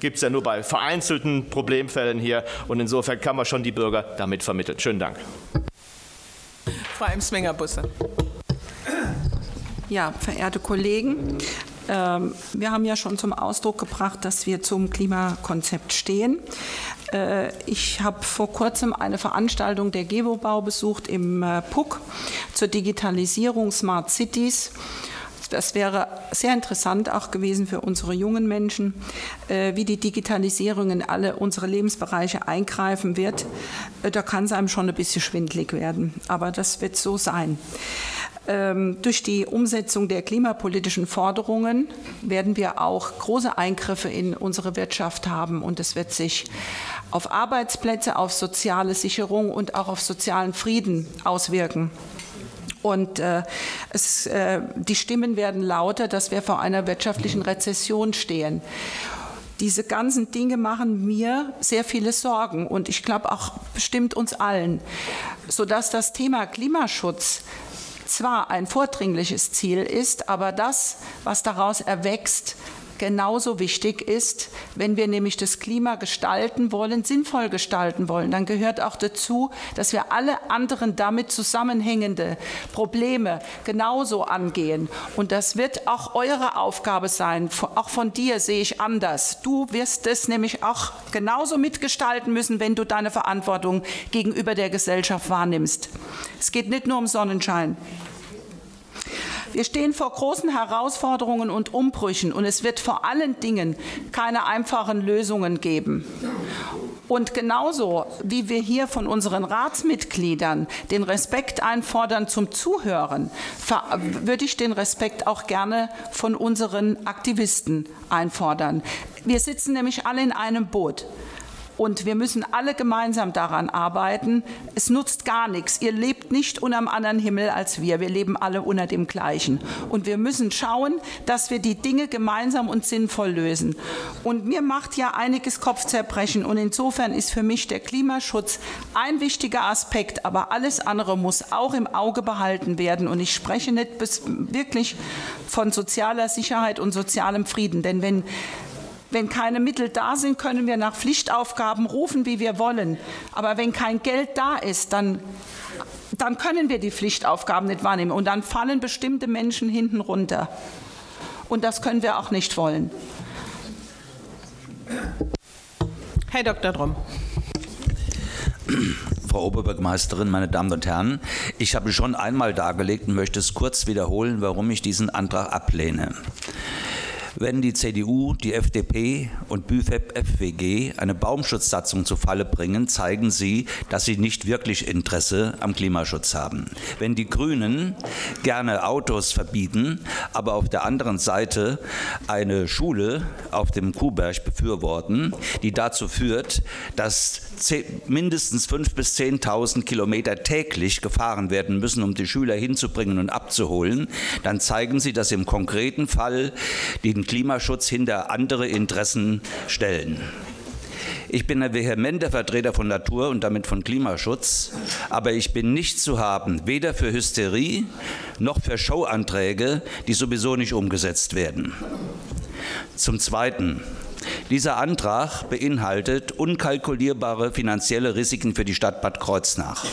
gibt es ja nur bei vereinzelten Problemfällen hier. Und insofern kann man schon die Bürger damit vermitteln. Schönen Dank. Frau Emswinger-Busse. Ja, verehrte Kollegen, ähm, wir haben ja schon zum Ausdruck gebracht, dass wir zum Klimakonzept stehen. Äh, ich habe vor kurzem eine Veranstaltung der Gewobau besucht im äh, PUC zur Digitalisierung Smart Cities. Das wäre sehr interessant auch gewesen für unsere jungen Menschen, äh, wie die Digitalisierung in alle unsere Lebensbereiche eingreifen wird. Da kann es einem schon ein bisschen schwindlig werden, aber das wird so sein. Ähm, durch die Umsetzung der klimapolitischen Forderungen werden wir auch große Eingriffe in unsere Wirtschaft haben und es wird sich auf Arbeitsplätze, auf soziale Sicherung und auch auf sozialen Frieden auswirken. Und äh, es, äh, die Stimmen werden lauter, dass wir vor einer wirtschaftlichen Rezession stehen. Diese ganzen Dinge machen mir sehr viele Sorgen und ich glaube auch bestimmt uns allen, sodass das Thema Klimaschutz zwar ein vordringliches Ziel ist, aber das, was daraus erwächst, genauso wichtig ist. Wenn wir nämlich das Klima gestalten wollen, sinnvoll gestalten wollen, dann gehört auch dazu, dass wir alle anderen damit zusammenhängende Probleme genauso angehen. Und das wird auch eure Aufgabe sein. Auch von dir sehe ich anders. Du wirst es nämlich auch genauso mitgestalten müssen, wenn du deine Verantwortung gegenüber der Gesellschaft wahrnimmst. Es geht nicht nur um Sonnenschein. Wir stehen vor großen Herausforderungen und Umbrüchen und es wird vor allen Dingen keine einfachen Lösungen geben. Und genauso wie wir hier von unseren Ratsmitgliedern den Respekt einfordern zum Zuhören, würde ich den Respekt auch gerne von unseren Aktivisten einfordern. Wir sitzen nämlich alle in einem Boot. Und wir müssen alle gemeinsam daran arbeiten. Es nutzt gar nichts. Ihr lebt nicht unter einem anderen Himmel als wir. Wir leben alle unter dem gleichen. Und wir müssen schauen, dass wir die Dinge gemeinsam und sinnvoll lösen. Und mir macht ja einiges Kopfzerbrechen. Und insofern ist für mich der Klimaschutz ein wichtiger Aspekt. Aber alles andere muss auch im Auge behalten werden. Und ich spreche nicht wirklich von sozialer Sicherheit und sozialem Frieden. Denn wenn wenn keine Mittel da sind, können wir nach Pflichtaufgaben rufen, wie wir wollen. Aber wenn kein Geld da ist, dann, dann können wir die Pflichtaufgaben nicht wahrnehmen. Und dann fallen bestimmte Menschen hinten runter. Und das können wir auch nicht wollen. Herr Dr. Drum. Frau Oberbürgermeisterin, meine Damen und Herren, ich habe schon einmal dargelegt und möchte es kurz wiederholen, warum ich diesen Antrag ablehne. Wenn die CDU, die FDP und BÜFEP FWG eine Baumschutzsatzung zu Falle bringen, zeigen sie, dass sie nicht wirklich Interesse am Klimaschutz haben. Wenn die Grünen gerne Autos verbieten, aber auf der anderen Seite eine Schule auf dem Kuhberg befürworten, die dazu führt, dass mindestens 5.000 bis 10.000 Kilometer täglich gefahren werden müssen, um die Schüler hinzubringen und abzuholen, dann zeigen sie, dass im konkreten Fall den Klimaschutz hinter andere Interessen stellen. Ich bin ein vehementer Vertreter von Natur und damit von Klimaschutz, aber ich bin nicht zu haben, weder für Hysterie noch für Showanträge, die sowieso nicht umgesetzt werden. Zum Zweiten. Dieser Antrag beinhaltet unkalkulierbare finanzielle Risiken für die Stadt Bad Kreuznach.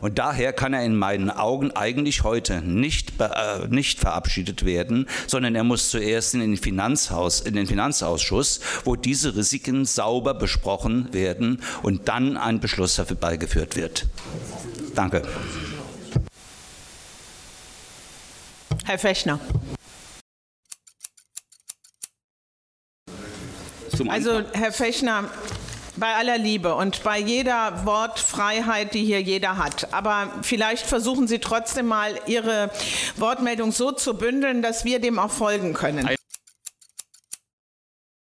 Und daher kann er in meinen Augen eigentlich heute nicht, äh, nicht verabschiedet werden, sondern er muss zuerst in den, Finanzhaus, in den Finanzausschuss, wo diese Risiken sauber besprochen werden und dann ein Beschluss herbeigeführt wird. Danke. Herr Fechner. Also, Herr Fechner, bei aller Liebe und bei jeder Wortfreiheit, die hier jeder hat. Aber vielleicht versuchen Sie trotzdem mal, Ihre Wortmeldung so zu bündeln, dass wir dem auch folgen können.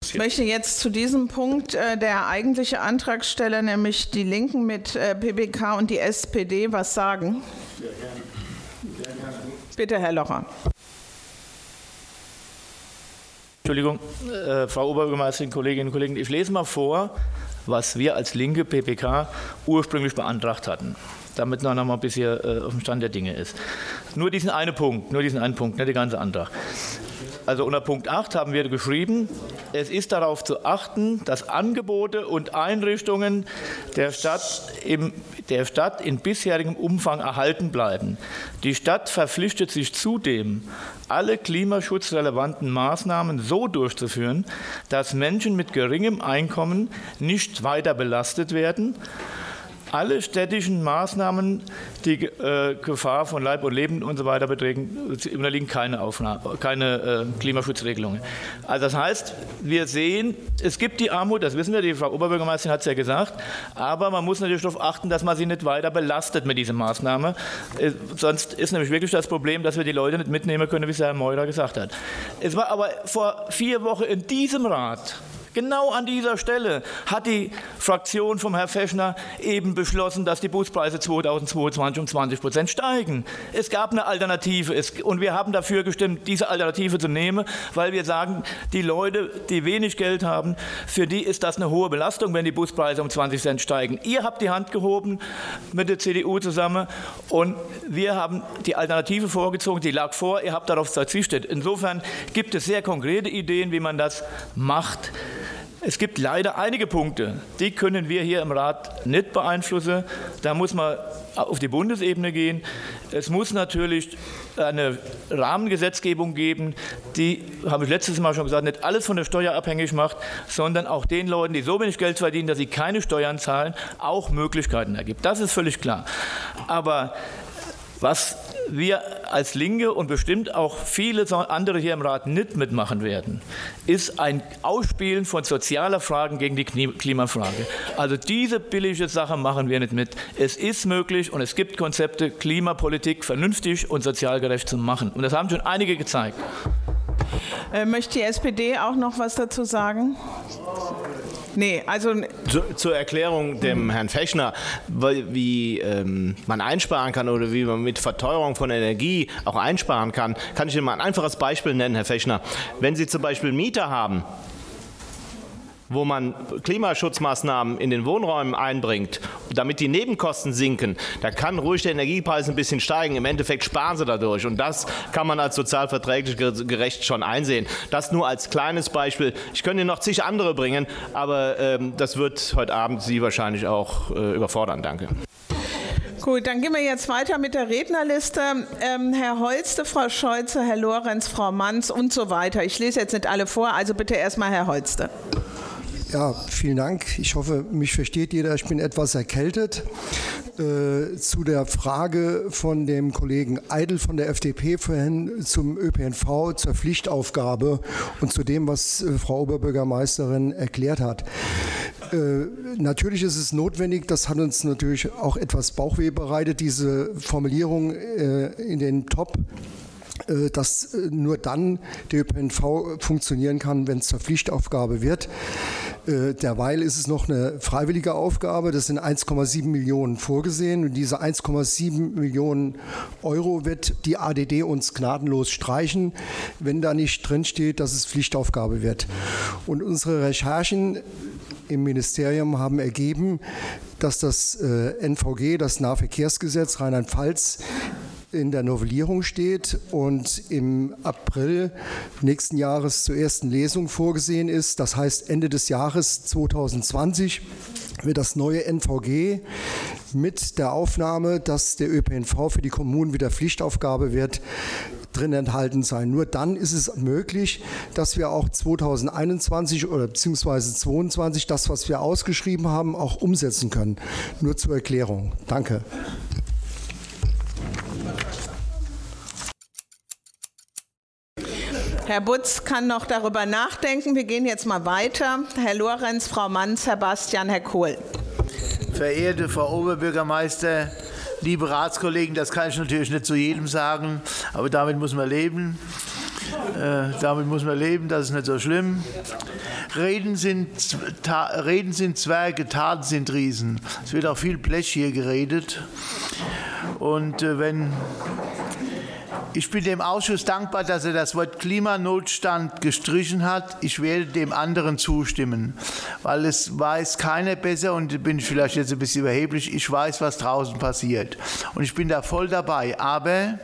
Ich möchte jetzt zu diesem Punkt äh, der eigentliche Antragsteller, nämlich die Linken mit äh, PBK und die SPD, was sagen. Sehr gerne. Sehr gerne. Bitte, Herr Locher. Entschuldigung, äh, Frau Oberbürgermeisterin, Kolleginnen und Kollegen, ich lese mal vor, was wir als linke PPK ursprünglich beantragt hatten damit noch mal ein bisschen äh, auf dem Stand der Dinge ist. Nur diesen einen Punkt, nur diesen einen Punkt, nicht der ganze Antrag. Also unter Punkt 8 haben wir geschrieben, es ist darauf zu achten, dass Angebote und Einrichtungen der Stadt, im, der Stadt in bisherigem Umfang erhalten bleiben. Die Stadt verpflichtet sich zudem, alle klimaschutzrelevanten Maßnahmen so durchzuführen, dass Menschen mit geringem Einkommen nicht weiter belastet werden alle städtischen Maßnahmen, die äh, Gefahr von Leib und Leben und so weiter beträgen, unterliegen keine, Aufnahme, keine äh, Klimaschutzregelungen. Also das heißt, wir sehen, es gibt die Armut, das wissen wir, die Frau Oberbürgermeisterin hat es ja gesagt, aber man muss natürlich darauf achten, dass man sie nicht weiter belastet mit dieser Maßnahme. Äh, sonst ist nämlich wirklich das Problem, dass wir die Leute nicht mitnehmen können, wie es Herr Meurer gesagt hat. Es war aber vor vier Wochen in diesem Rat Genau an dieser Stelle hat die Fraktion vom Herrn Feschner eben beschlossen, dass die Buspreise 2022 um 20 Prozent steigen. Es gab eine Alternative und wir haben dafür gestimmt, diese Alternative zu nehmen, weil wir sagen, die Leute, die wenig Geld haben, für die ist das eine hohe Belastung, wenn die Buspreise um 20 Cent steigen. Ihr habt die Hand gehoben mit der CDU zusammen und wir haben die Alternative vorgezogen, die lag vor, ihr habt darauf verzichtet. Insofern gibt es sehr konkrete Ideen, wie man das macht. Es gibt leider einige Punkte, die können wir hier im Rat nicht beeinflussen. Da muss man auf die Bundesebene gehen. Es muss natürlich eine Rahmengesetzgebung geben, die, habe ich letztes Mal schon gesagt, nicht alles von der Steuer abhängig macht, sondern auch den Leuten, die so wenig Geld verdienen, dass sie keine Steuern zahlen, auch Möglichkeiten ergibt. Das ist völlig klar. Aber Was wir als Linke und bestimmt auch viele andere hier im Rat nicht mitmachen werden, ist ein Ausspielen von sozialer Fragen gegen die Klimafrage. Also diese billige Sache machen wir nicht mit. Es ist möglich und es gibt Konzepte, Klimapolitik vernünftig und sozial gerecht zu machen. Und das haben schon einige gezeigt. Äh, möchte die SPD auch noch was dazu sagen? Nee, also. Zu, zur Erklärung dem Herrn Fechner, wie ähm, man einsparen kann oder wie man mit Verteuerung von Energie auch einsparen kann, kann ich Ihnen mal ein einfaches Beispiel nennen, Herr Fechner. Wenn Sie zum Beispiel Mieter haben, wo man Klimaschutzmaßnahmen in den Wohnräumen einbringt, damit die Nebenkosten sinken, da kann ruhig der Energiepreis ein bisschen steigen. Im Endeffekt sparen sie dadurch. Und das kann man als sozialverträglich gerecht schon einsehen. Das nur als kleines Beispiel. Ich könnte Ihnen noch zig andere bringen, aber ähm, das wird heute Abend Sie wahrscheinlich auch äh, überfordern. Danke. Gut, dann gehen wir jetzt weiter mit der Rednerliste. Ähm, Herr Holste, Frau Scholze, Herr Lorenz, Frau Manns und so weiter. Ich lese jetzt nicht alle vor, also bitte erstmal Herr Holste. Ja, vielen Dank. Ich hoffe, mich versteht jeder. Ich bin etwas erkältet. Äh, zu der Frage von dem Kollegen Eidel von der FDP vorhin zum ÖPNV, zur Pflichtaufgabe und zu dem, was äh, Frau Oberbürgermeisterin erklärt hat. Äh, natürlich ist es notwendig, das hat uns natürlich auch etwas Bauchweh bereitet, diese Formulierung äh, in den Top dass äh, nur dann der ÖPNV funktionieren kann, wenn es zur Pflichtaufgabe wird. Äh, derweil ist es noch eine freiwillige Aufgabe. Das sind 1,7 Millionen vorgesehen. Und diese 1,7 Millionen Euro wird die ADD uns gnadenlos streichen, wenn da nicht drinsteht, dass es Pflichtaufgabe wird. Und unsere Recherchen im Ministerium haben ergeben, dass das NVG, das Nahverkehrsgesetz Rheinland-Pfalz, in der Novellierung steht und im April nächsten Jahres zur ersten Lesung vorgesehen ist. Das heißt, Ende des Jahres 2020 wird das neue NVG mit der Aufnahme, dass der ÖPNV für die Kommunen wieder Pflichtaufgabe wird, drin enthalten sein. Nur dann ist es möglich, dass wir auch 2021 oder beziehungsweise 2022 das, was wir ausgeschrieben haben, auch umsetzen können. Nur zur Erklärung. Danke. Herr Butz kann noch darüber nachdenken. Wir gehen jetzt mal weiter. Herr Lorenz, Frau Manz, Herr Bastian, Herr Kohl. Verehrte Frau Oberbürgermeister, liebe Ratskollegen, das kann ich natürlich nicht zu jedem sagen, aber damit muss man leben. Äh, damit muss man leben, das ist nicht so schlimm. Reden sind, Reden sind Zwerge, Taten sind Riesen. Es wird auch viel Blech hier geredet. Und äh, wenn ich bin dem Ausschuss dankbar, dass er das Wort Klimanotstand gestrichen hat. Ich werde dem anderen zustimmen, weil es weiß keiner besser und bin ich vielleicht jetzt ein bisschen überheblich. Ich weiß, was draußen passiert und ich bin da voll dabei. Aber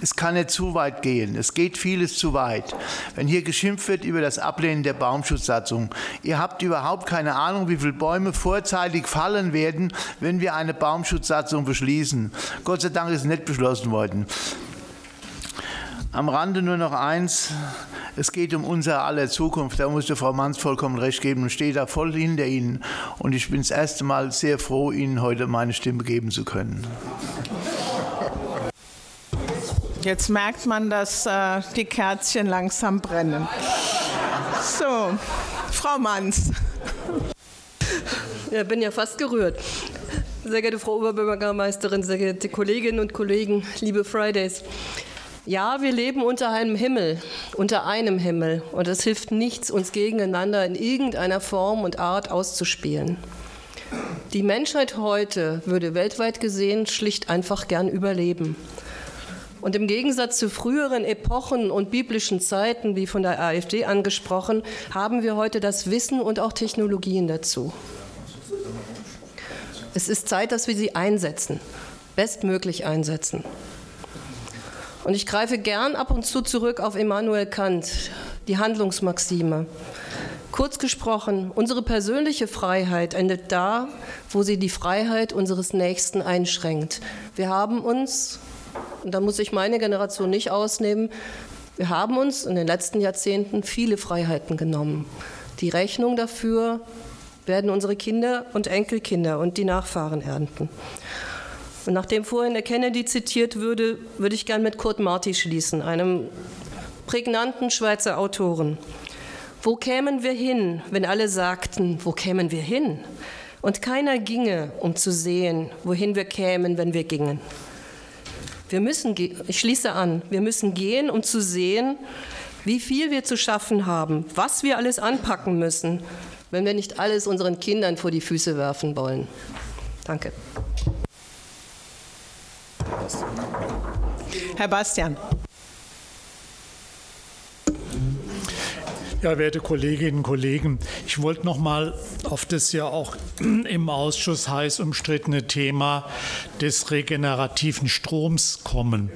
es kann nicht zu weit gehen. Es geht vieles zu weit. Wenn hier geschimpft wird über das Ablehnen der Baumschutzsatzung, ihr habt überhaupt keine Ahnung, wie viele Bäume vorzeitig fallen werden, wenn wir eine Baumschutzsatzung beschließen. Gott sei Dank ist es nicht beschlossen worden. Am Rande nur noch eins. Es geht um unser aller Zukunft. Da musste Frau Manns vollkommen recht geben und stehe da voll hinter Ihnen. Und ich bin das erste Mal sehr froh, Ihnen heute meine Stimme geben zu können. Jetzt merkt man, dass äh, die Kerzchen langsam brennen. So, Frau Manns. Ja, bin ja fast gerührt. Sehr geehrte Frau Oberbürgermeisterin, sehr geehrte Kolleginnen und Kollegen, liebe Fridays. Ja, wir leben unter einem Himmel, unter einem Himmel. Und es hilft nichts, uns gegeneinander in irgendeiner Form und Art auszuspielen. Die Menschheit heute würde weltweit gesehen schlicht einfach gern überleben. Und im Gegensatz zu früheren Epochen und biblischen Zeiten, wie von der AfD angesprochen, haben wir heute das Wissen und auch Technologien dazu. Es ist Zeit, dass wir sie einsetzen, bestmöglich einsetzen. Und ich greife gern ab und zu zurück auf Immanuel Kant, die Handlungsmaxime. Kurz gesprochen, unsere persönliche Freiheit endet da, wo sie die Freiheit unseres Nächsten einschränkt. Wir haben uns, und da muss ich meine Generation nicht ausnehmen, wir haben uns in den letzten Jahrzehnten viele Freiheiten genommen. Die Rechnung dafür werden unsere Kinder und Enkelkinder und die Nachfahren ernten. Und nachdem vorhin der Kennedy zitiert würde, würde ich gern mit Kurt Marti schließen, einem prägnanten Schweizer Autoren. Wo kämen wir hin, wenn alle sagten, wo kämen wir hin? Und keiner ginge, um zu sehen, wohin wir kämen, wenn wir gingen. Wir müssen, ich schließe an, wir müssen gehen, um zu sehen, wie viel wir zu schaffen haben, was wir alles anpacken müssen, wenn wir nicht alles unseren Kindern vor die Füße werfen wollen. Danke. Herr Bastian. Ja, werte Kolleginnen und Kollegen, ich wollte noch mal auf das ja auch im Ausschuss heiß umstrittene Thema des regenerativen Stroms kommen.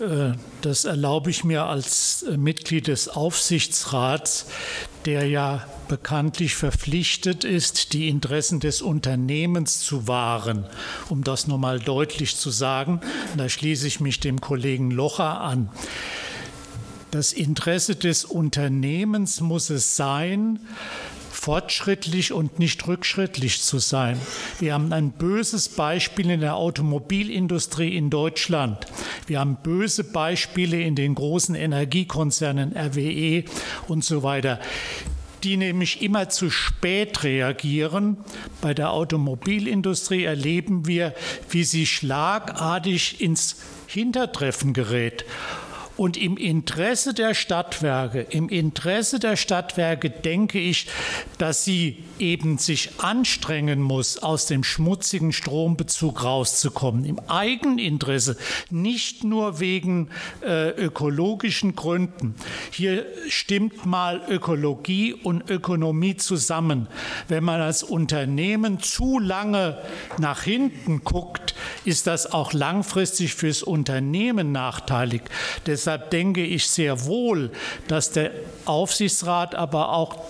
Äh, das erlaube ich mir als äh, Mitglied des Aufsichtsrats, der ja bekanntlich verpflichtet ist, die Interessen des Unternehmens zu wahren, um das nur mal deutlich zu sagen. Da schließe ich mich dem Kollegen Locher an. Das Interesse des Unternehmens muss es sein, fortschrittlich und nicht rückschrittlich zu sein. Wir haben ein böses Beispiel in der Automobilindustrie in Deutschland. Wir haben böse Beispiele in den großen Energiekonzernen RWE und so weiter die nämlich immer zu spät reagieren. Bei der Automobilindustrie erleben wir, wie sie schlagartig ins Hintertreffen gerät. Und im Interesse der Stadtwerke, im Interesse der Stadtwerke denke ich, dass sie eben sich anstrengen muss, aus dem schmutzigen Strombezug rauszukommen. Im Eigeninteresse, nicht nur wegen äh, ökologischen Gründen. Hier stimmt mal Ökologie und Ökonomie zusammen. Wenn man als Unternehmen zu lange nach hinten guckt, ist das auch langfristig fürs Unternehmen nachteilig. Deshalb denke ich sehr wohl, dass der Aufsichtsrat, aber auch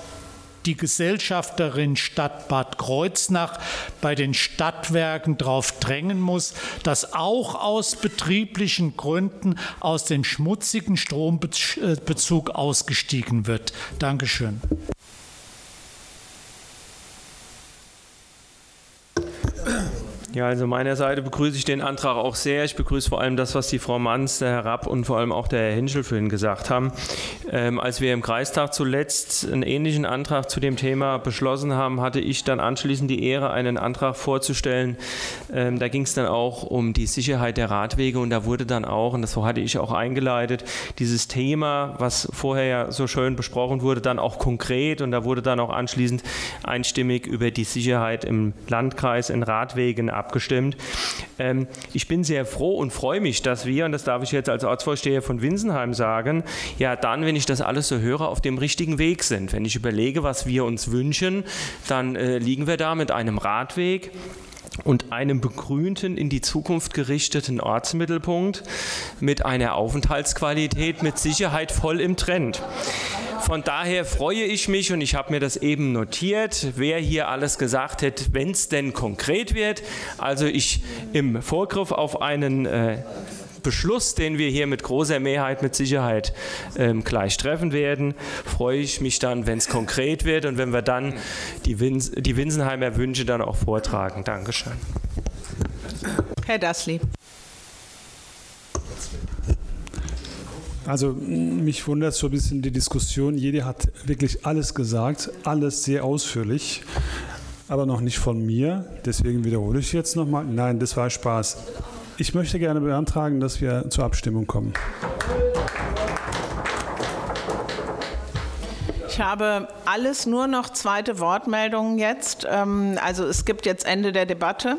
die Gesellschafterin Stadt Bad Kreuznach bei den Stadtwerken darauf drängen muss, dass auch aus betrieblichen Gründen aus dem schmutzigen Strombezug ausgestiegen wird. Dankeschön. Ja, also meiner Seite begrüße ich den Antrag auch sehr. Ich begrüße vor allem das, was die Frau Manz, der Herr Rapp und vor allem auch der Herr Hinschel vorhin gesagt haben. Ähm, als wir im Kreistag zuletzt einen ähnlichen Antrag zu dem Thema beschlossen haben, hatte ich dann anschließend die Ehre, einen Antrag vorzustellen. Ähm, da ging es dann auch um die Sicherheit der Radwege und da wurde dann auch, und das hatte ich auch eingeleitet, dieses Thema, was vorher ja so schön besprochen wurde, dann auch konkret und da wurde dann auch anschließend einstimmig über die Sicherheit im Landkreis in Radwegen abgestimmt. Ähm, ich bin sehr froh und freue mich, dass wir, und das darf ich jetzt als Ortsvorsteher von Winsenheim sagen, ja dann, wenn ich das alles so höre, auf dem richtigen Weg sind. Wenn ich überlege, was wir uns wünschen, dann äh, liegen wir da mit einem Radweg und einem begrünten, in die Zukunft gerichteten Ortsmittelpunkt mit einer Aufenthaltsqualität mit Sicherheit voll im Trend. Von daher freue ich mich und ich habe mir das eben notiert, wer hier alles gesagt hat, wenn es denn konkret wird. Also ich im Vorgriff auf einen äh, Beschluss, den wir hier mit großer Mehrheit mit Sicherheit ähm, gleich treffen werden, freue ich mich dann, wenn es konkret wird und wenn wir dann die, Wins die Winsenheimer Wünsche dann auch vortragen. Dankeschön. Herr Dassli. Also mich wundert so ein bisschen die Diskussion. Jeder hat wirklich alles gesagt, alles sehr ausführlich, aber noch nicht von mir. Deswegen wiederhole ich jetzt nochmal. Nein, das war Spaß. Ich möchte gerne beantragen, dass wir zur Abstimmung kommen. Ich habe alles nur noch zweite Wortmeldungen jetzt. Ähm, also es gibt jetzt Ende der Debatte.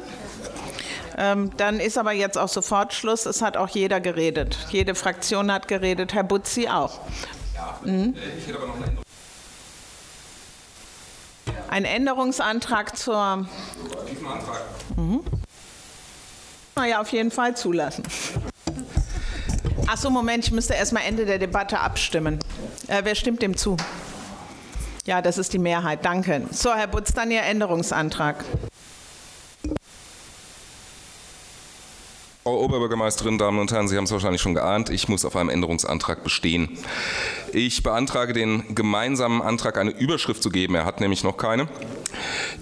Ähm, dann ist aber jetzt auch sofort Schluss. Es hat auch jeder geredet. Jede Fraktion hat geredet. Herr Butzi auch. Mhm. Ein Änderungsantrag zur. Diesen Antrag. Mhm. Ja, auf jeden Fall zulassen. Achso, Moment, ich müsste erstmal Ende der Debatte abstimmen. Äh, wer stimmt dem zu? Ja, das ist die Mehrheit. Danke. So, Herr Butz, dann Ihr Änderungsantrag. Frau Oberbürgermeisterin, Damen und Herren, Sie haben es wahrscheinlich schon geahnt, ich muss auf einem Änderungsantrag bestehen. Ich beantrage den gemeinsamen Antrag, eine Überschrift zu geben. Er hat nämlich noch keine.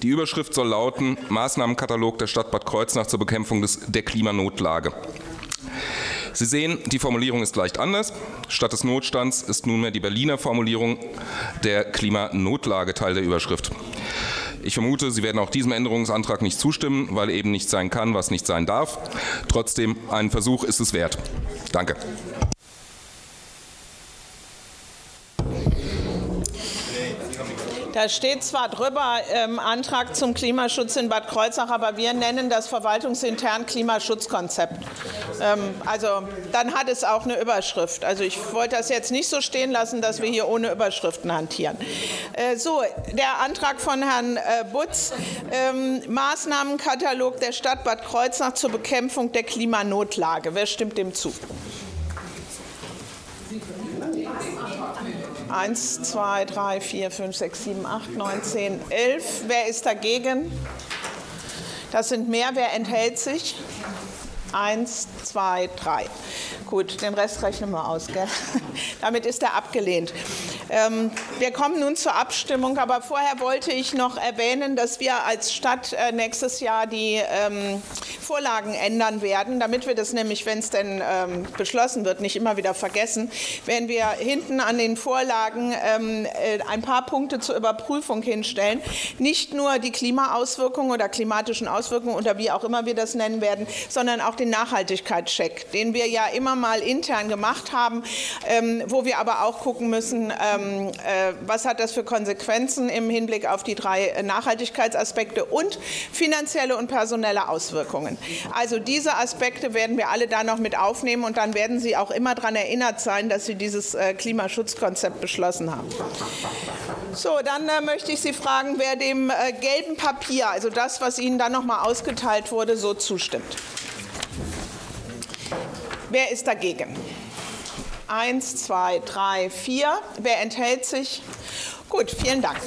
Die Überschrift soll lauten Maßnahmenkatalog der Stadt Bad Kreuznach zur Bekämpfung des, der Klimanotlage. Sie sehen, die Formulierung ist leicht anders. Statt des Notstands ist nunmehr die Berliner Formulierung der Klimanotlage Teil der Überschrift. Ich vermute, Sie werden auch diesem Änderungsantrag nicht zustimmen, weil eben nicht sein kann, was nicht sein darf. Trotzdem, ein Versuch ist es wert. Danke. Da steht zwar drüber ähm, Antrag zum Klimaschutz in Bad Kreuznach, aber wir nennen das verwaltungsintern Klimaschutzkonzept. Ähm, also dann hat es auch eine Überschrift. Also ich wollte das jetzt nicht so stehen lassen, dass wir hier ohne Überschriften hantieren. Äh, so, der Antrag von Herrn äh, Butz, ähm, Maßnahmenkatalog der Stadt Bad Kreuznach zur Bekämpfung der Klimanotlage. Wer stimmt dem zu? 1, 2, 3, 4, 5, 6, 7, 8, 9, 10, 11. Wer ist dagegen? Das sind mehr. Wer enthält sich? 1, 2, 3. Gut, den Rest rechnen wir aus. Gell? Damit ist er abgelehnt. Ähm, wir kommen nun zur Abstimmung, aber vorher wollte ich noch erwähnen, dass wir als Stadt äh, nächstes Jahr die ähm, Vorlagen ändern werden, damit wir das nämlich, wenn es denn ähm, beschlossen wird, nicht immer wieder vergessen, werden wir hinten an den Vorlagen ähm, äh, ein paar Punkte zur Überprüfung hinstellen. Nicht nur die Klimaauswirkungen oder klimatischen Auswirkungen oder wie auch immer wir das nennen werden, sondern auch den Nachhaltigkeitscheck, den wir ja immer mal intern gemacht haben, ähm, wo wir aber auch gucken müssen, ähm, äh, was hat das für Konsequenzen im Hinblick auf die drei Nachhaltigkeitsaspekte und finanzielle und personelle Auswirkungen. Also diese Aspekte werden wir alle da noch mit aufnehmen und dann werden Sie auch immer daran erinnert sein, dass Sie dieses äh, Klimaschutzkonzept beschlossen haben. So, dann äh, möchte ich Sie fragen, wer dem äh, gelben Papier, also das, was Ihnen dann noch mal ausgeteilt wurde, so zustimmt. Wer ist dagegen? Eins, zwei, drei, vier. Wer enthält sich? Gut, vielen Dank.